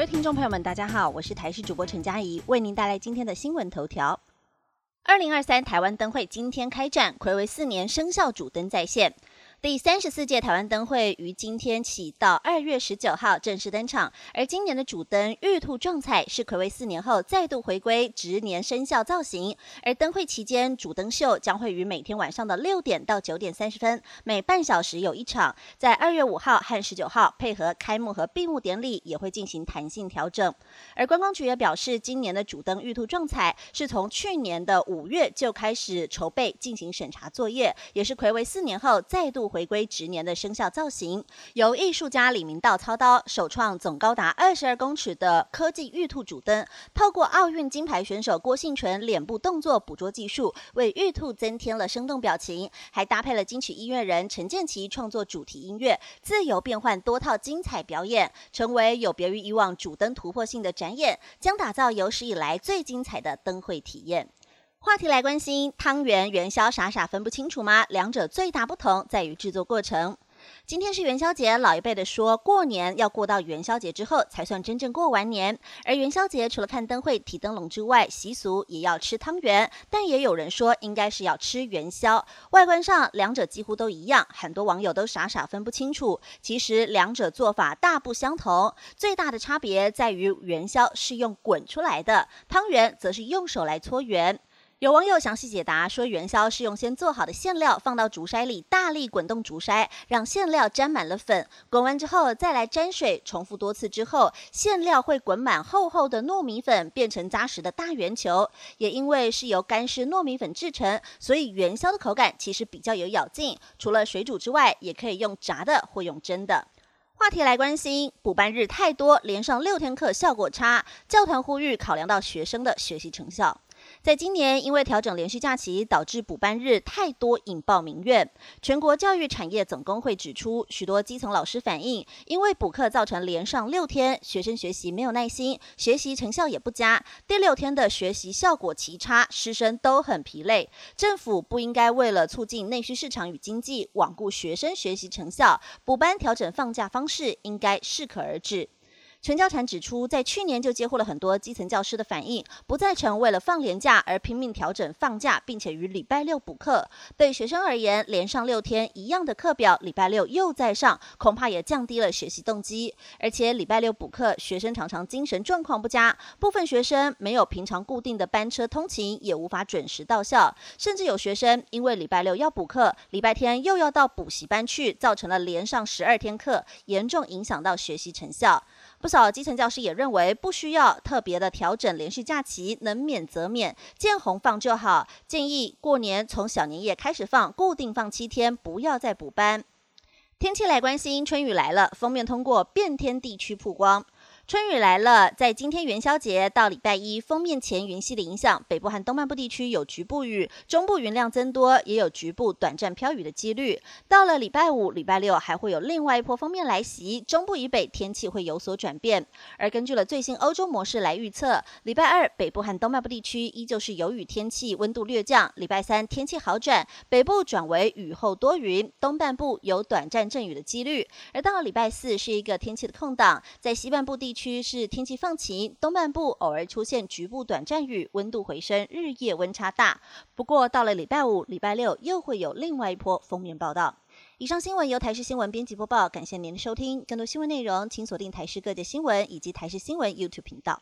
各位听众朋友们，大家好，我是台视主播陈佳怡，为您带来今天的新闻头条。二零二三台湾灯会今天开战，暌违四年，生肖主灯再现。第三十四届台湾灯会于今天起到二月十九号正式登场，而今年的主灯玉兔撞彩是暌违四年后再度回归值年生肖造型。而灯会期间主灯秀将会于每天晚上的六点到九点三十分，每半小时有一场。在二月五号和十九号配合开幕和闭幕典礼，也会进行弹性调整。而观光局也表示，今年的主灯玉兔撞彩是从去年的五月就开始筹备进行审查作业，也是暌违四年后再度。回归直年的生肖造型，由艺术家李明道操刀，首创总高达二十二公尺的科技玉兔主灯，透过奥运金牌选手郭幸纯脸部动作捕捉技术，为玉兔增添了生动表情，还搭配了金曲音乐人陈建奇创作主题音乐，自由变换多套精彩表演，成为有别于以往主灯突破性的展演，将打造有史以来最精彩的灯会体验。话题来关心，汤圆元宵傻傻分不清楚吗？两者最大不同在于制作过程。今天是元宵节，老一辈的说过年要过到元宵节之后才算真正过完年。而元宵节除了看灯会、提灯笼之外，习俗也要吃汤圆，但也有人说应该是要吃元宵。外观上两者几乎都一样，很多网友都傻傻分不清楚。其实两者做法大不相同，最大的差别在于元宵是用滚出来的，汤圆则是用手来搓圆。有网友详细解答说，元宵是用先做好的馅料放到竹筛里，大力滚动竹筛，让馅料沾满了粉。滚完之后再来沾水，重复多次之后，馅料会滚满厚厚的糯米粉，变成扎实的大圆球。也因为是由干湿糯米粉制成，所以元宵的口感其实比较有咬劲。除了水煮之外，也可以用炸的或用蒸的。话题来关心，补班日太多，连上六天课效果差，教团呼吁考量到学生的学习成效。在今年，因为调整连续假期，导致补班日太多，引爆民怨。全国教育产业总工会指出，许多基层老师反映，因为补课造成连上六天，学生学习没有耐心，学习成效也不佳。第六天的学习效果奇差，师生都很疲累。政府不应该为了促进内需市场与经济，罔顾学生学习成效，补班调整放假方式应该适可而止。陈教产指出，在去年就接获了很多基层教师的反映，不赞成为了放年假而拼命调整放假，并且于礼拜六补课。对学生而言，连上六天一样的课表，礼拜六又在上，恐怕也降低了学习动机。而且礼拜六补课，学生常常精神状况不佳，部分学生没有平常固定的班车通勤，也无法准时到校。甚至有学生因为礼拜六要补课，礼拜天又要到补习班去，造成了连上十二天课，严重影响到学习成效。不少基层教师也认为，不需要特别的调整连续假期，能免则免，见红放就好。建议过年从小年夜开始放，固定放七天，不要再补班。天气来关心，春雨来了，封面通过变天地区曝光。春雨来了，在今天元宵节到礼拜一，封面前云系的影响，北部和东半部地区有局部雨，中部云量增多，也有局部短暂飘雨的几率。到了礼拜五、礼拜六，还会有另外一波封面来袭，中部以北天气会有所转变。而根据了最新欧洲模式来预测，礼拜二北部和东半部地区依旧是有雨天气，温度略降；礼拜三天气好转，北部转为雨后多云，东半部有短暂阵雨的几率。而到了礼拜四是一个天气的空档，在西半部地区。区是天气放晴，东半部偶尔出现局部短暂雨，温度回升，日夜温差大。不过到了礼拜五、礼拜六又会有另外一波封面报道。以上新闻由台视新闻编辑播报，感谢您的收听。更多新闻内容请锁定台视各界新闻以及台视新闻 YouTube 频道。